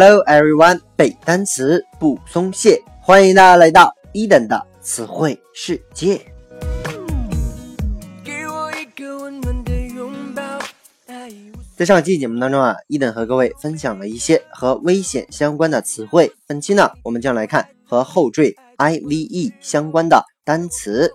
Hello everyone，背单词不松懈，欢迎大家来到一等的词汇世界。在上期节目当中啊，一等和各位分享了一些和危险相关的词汇。本期呢，我们将来看和后缀 I V E 相关的单词。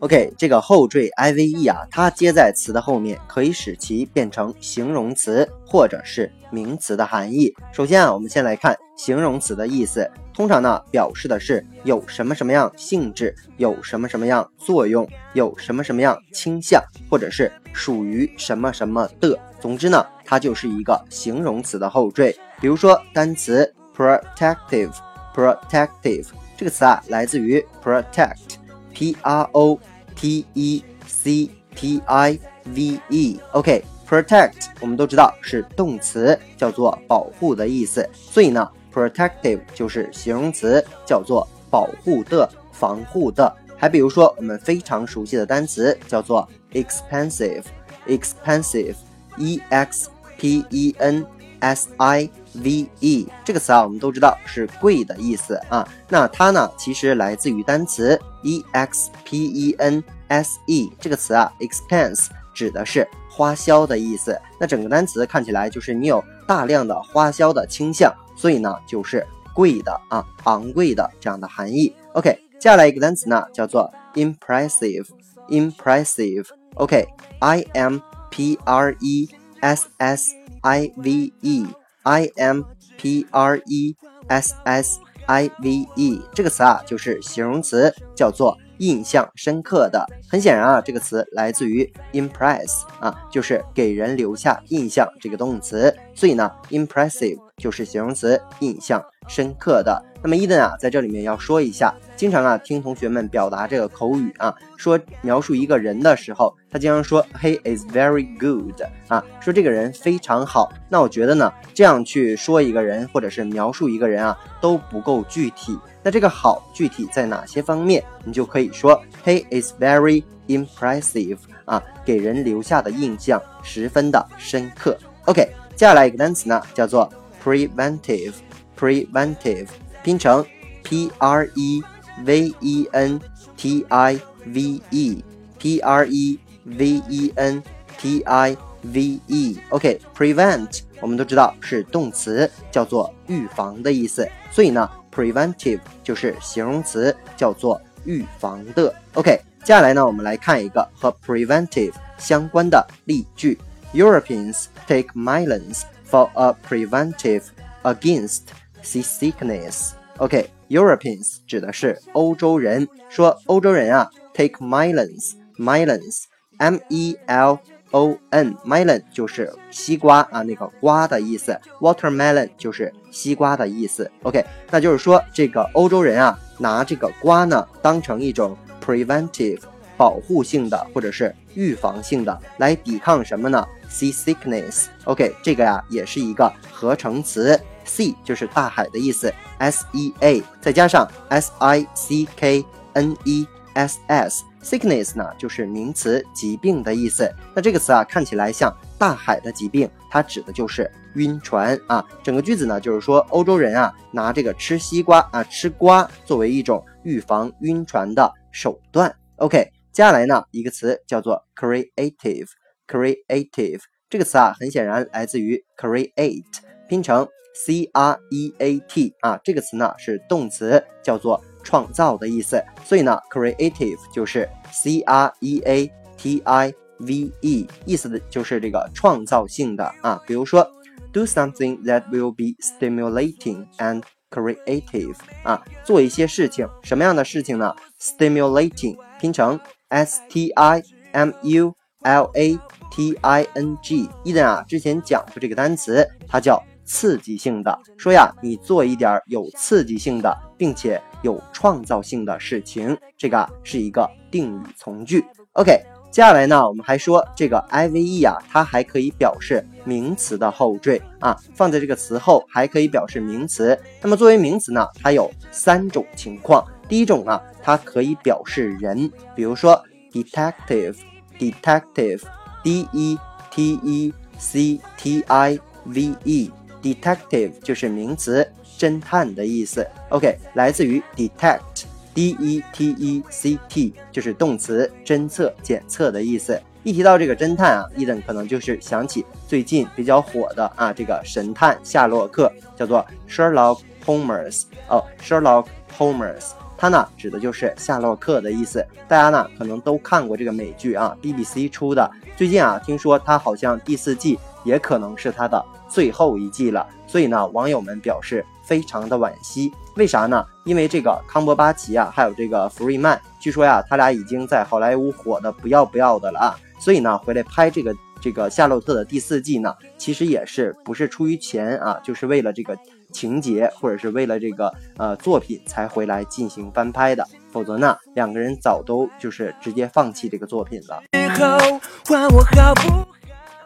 OK，这个后缀 I V E 啊，它接在词的后面，可以使其变成形容词或者是名词的含义。首先啊，我们先来看形容词的意思，通常呢表示的是有什么什么样性质，有什么什么样作用，有什么什么样倾向，或者是属于什么什么的。总之呢，它就是一个形容词的后缀。比如说单词 protective，protective 这个词啊，来自于 protect P R O T E C T I V E，OK，protect 我们都知道是动词，叫做保护的意思，所以呢，protective 就是形容词，叫做保护的、防护的。还比如说我们非常熟悉的单词叫做 expensive，expensive，E X P E N S I V E 这个词啊，我们都知道是贵的意思啊。那它呢，其实来自于单词 E X P E N S E 这个词啊，expense 指的是花销的意思。那整个单词看起来就是你有大量的花销的倾向，所以呢，就是贵的啊，昂贵的这样的含义。OK，接下来一个单词呢，叫做 impressive，impressive。OK，I M P R E S S I V E，I M P R E S S I V E 这个词啊，就是形容词，叫做印象深刻的。很显然啊，这个词来自于 impress 啊，就是给人留下印象这个动词，所以呢，impressive 就是形容词，印象深刻的。那么伊登啊，在这里面要说一下，经常啊听同学们表达这个口语啊，说描述一个人的时候，他经常说 he is very good 啊，说这个人非常好。那我觉得呢，这样去说一个人或者是描述一个人啊，都不够具体。那这个好具体在哪些方面？你就可以说 he is very impressive 啊，给人留下的印象十分的深刻。OK，接下来一个单词呢，叫做 preventive，preventive。拼成 p r e v e n t i v e p r e v e n t i v e OK prevent 我们都知道是动词，叫做预防的意思，所以呢 preventive 就是形容词，叫做预防的。OK 接下来呢，我们来看一个和 preventive 相关的例句：Europeans take melons for a preventive against seasickness。 OK，Europeans 指的是欧洲人，说欧洲人啊，take melons，melons，M E L O N，melon 就是西瓜啊，那个瓜的意思，watermelon 就是西瓜的意思。OK，那就是说这个欧洲人啊，拿这个瓜呢当成一种 preventive 保护性的或者是预防性的来抵抗什么呢？Sea sickness。OK，这个呀也是一个合成词。Sea 就是大海的意思，S E A 再加上 S I C K N E S S，sickness 呢就是名词，疾病的意思。那这个词啊看起来像大海的疾病，它指的就是晕船啊。整个句子呢就是说欧洲人啊拿这个吃西瓜啊吃瓜作为一种预防晕船的手段。OK，接下来呢一个词叫做 creative，creative 这个词啊很显然来自于 create，拼成。C R E A T 啊，这个词呢是动词，叫做创造的意思，所以呢，creative 就是 C R E A T I V E，意思的就是这个创造性的啊。比如说，do something that will be stimulating and creative 啊，做一些事情，什么样的事情呢？stimulating 拼成 S T I M U L A T I N G，伊登啊之前讲过这个单词，它叫。 刺激性的说呀，你做一点有刺激性的，并且有创造性的事情，这个是一个定语从句。OK，接下来呢，我们还说这个 I V E 啊，它还可以表示名词的后缀啊，放在这个词后还可以表示名词。那么作为名词呢，它有三种情况。第一种呢，它可以表示人，比如说 detective，detective，d e t e c t i v e Detective 就是名词，侦探的意思。OK，来自于 detect，d e t e c t 就是动词，侦测、检测的意思。一提到这个侦探啊，伊登可能就是想起最近比较火的啊，这个神探夏洛克，叫做 Sherlock Holmes 哦，Sherlock Holmes，他呢指的就是夏洛克的意思。大家呢可能都看过这个美剧啊，BBC 出的。最近啊，听说他好像第四季也可能是他的最后一季了，所以呢，网友们表示非常的惋惜。为啥呢？因为这个康伯巴奇啊，还有这个福瑞曼，据说呀，他俩已经在好莱坞火的不要不要的了啊。所以呢，回来拍这个这个夏洛特的第四季呢，其实也是不是出于钱啊，就是为了这个情节或者是为了这个呃作品才回来进行翻拍的，否则呢，两个人早都就是直接放弃这个作品了。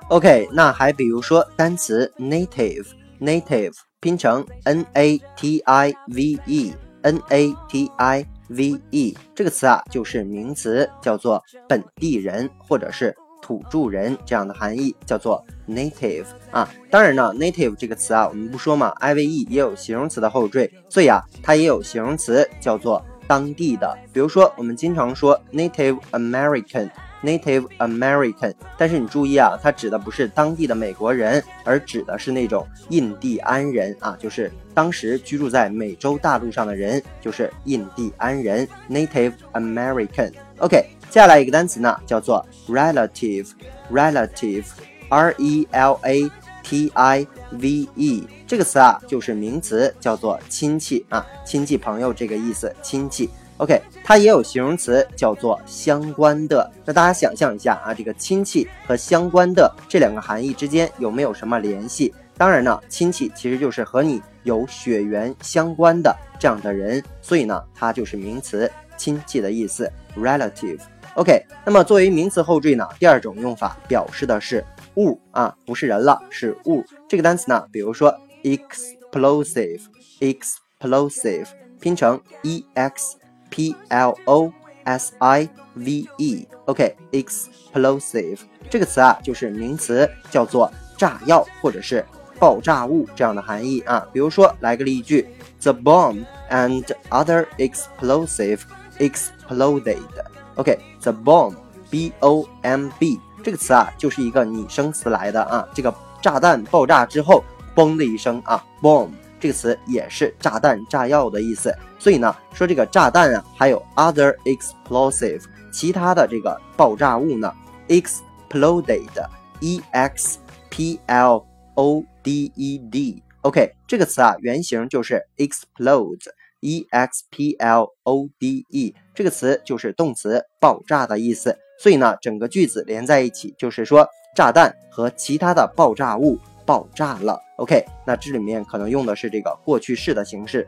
OK，那还比如说单词 native，native 拼成 n a t i v e，n a t i。ve 这个词啊，就是名词，叫做本地人或者是土著人这样的含义，叫做 native 啊。当然呢，native 这个词啊，我们不说嘛，ive 也有形容词的后缀，所以啊，它也有形容词叫做当地的。比如说，我们经常说 native American。Native American，但是你注意啊，它指的不是当地的美国人，而指的是那种印第安人啊，就是当时居住在美洲大陆上的人，就是印第安人。Native American。OK，接下来一个单词呢，叫做 relative，relative，R E L A T I V E，这个词啊，就是名词，叫做亲戚啊，亲戚朋友这个意思，亲戚。OK，它也有形容词叫做相关的。那大家想象一下啊，这个亲戚和相关的这两个含义之间有没有什么联系？当然呢，亲戚其实就是和你有血缘相关的这样的人，所以呢，它就是名词亲戚的意思，relative。OK，那么作为名词后缀呢，第二种用法表示的是物啊，不是人了，是物。这个单词呢，比如说 explosive，explosive 拼成 e x。P L O S I V E，OK，explosive 这个词啊，就是名词，叫做炸药或者是爆炸物这样的含义啊。比如说，来个例句：The bomb and other explosive exploded。OK，the bomb，B O M B 这个词啊，就是一个拟声词来的啊。这个炸弹爆炸之后，嘣的一声啊，bomb。 这个词也是炸弹、炸药的意思，所以呢，说这个炸弹啊，还有 other explosive，其他的这个爆炸物呢，exploded，e x p l o d e d，OK，这个词啊，原型就是 explode，e x p l o d e，这个词就是动词爆炸的意思，所以呢，整个句子连在一起就是说炸弹和其他的爆炸物。爆炸了，OK，那这里面可能用的是这个过去式的形式。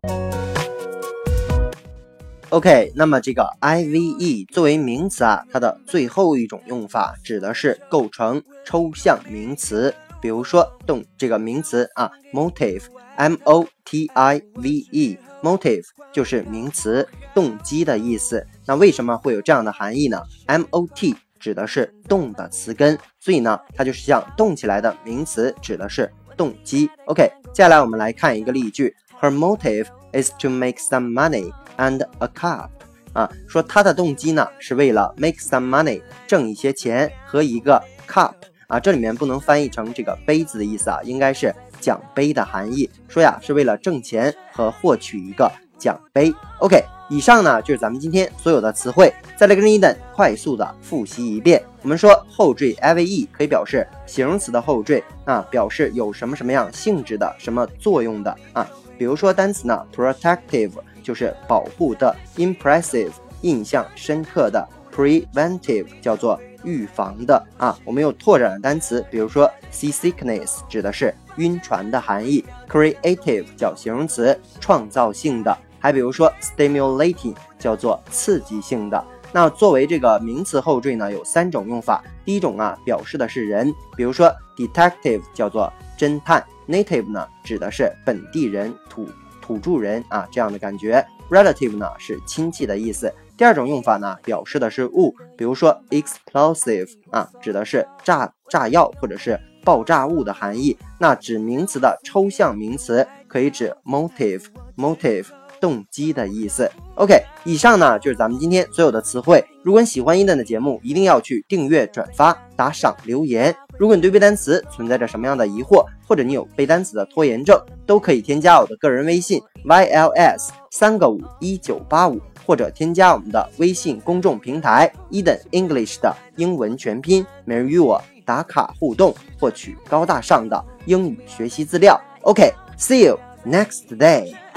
OK，那么这个 IVE 作为名词啊，它的最后一种用法指的是构成抽象名词，比如说动这个名词啊，motive，M O T I V E，motive 就是名词动机的意思。那为什么会有这样的含义呢？M O T。指的是动的词根，所以呢，它就是像动起来的名词，指的是动机。OK，接下来我们来看一个例句：Her motive is to make some money and a cup。啊，说她的动机呢是为了 make some money，挣一些钱和一个 cup。啊，这里面不能翻译成这个杯子的意思啊，应该是奖杯的含义。说呀，是为了挣钱和获取一个奖杯。OK。以上呢就是咱们今天所有的词汇，再来跟伊登快速的复习一遍。我们说后缀 ive 可以表示形容词的后缀啊，表示有什么什么样性质的、什么作用的啊。比如说单词呢，protective 就是保护的，impressive 印象深刻的，preventive 叫做预防的啊。我们有拓展的单词，比如说 seasickness 指的是晕船的含义，creative 叫形容词，创造性的。还比如说，stimulating 叫做刺激性的。那作为这个名词后缀呢，有三种用法。第一种啊，表示的是人，比如说 detective 叫做侦探，native 呢指的是本地人、土土著人啊这样的感觉，relative 呢是亲戚的意思。第二种用法呢，表示的是物，比如说 explosive 啊，指的是炸炸药或者是爆炸物的含义。那指名词的抽象名词可以指 motive，motive 动机的意思。OK，以上呢就是咱们今天所有的词汇。如果你喜欢伊登的节目，一定要去订阅、转发、打赏、留言。如果你对背单词存在着什么样的疑惑，或者你有背单词的拖延症，都可以添加我的个人微信 yls 三个五一九八五，或者添加我们的微信公众平台 Eden English 的英文全拼，每日与我打卡互动，获取高大上的英语学习资料。OK，see you next day。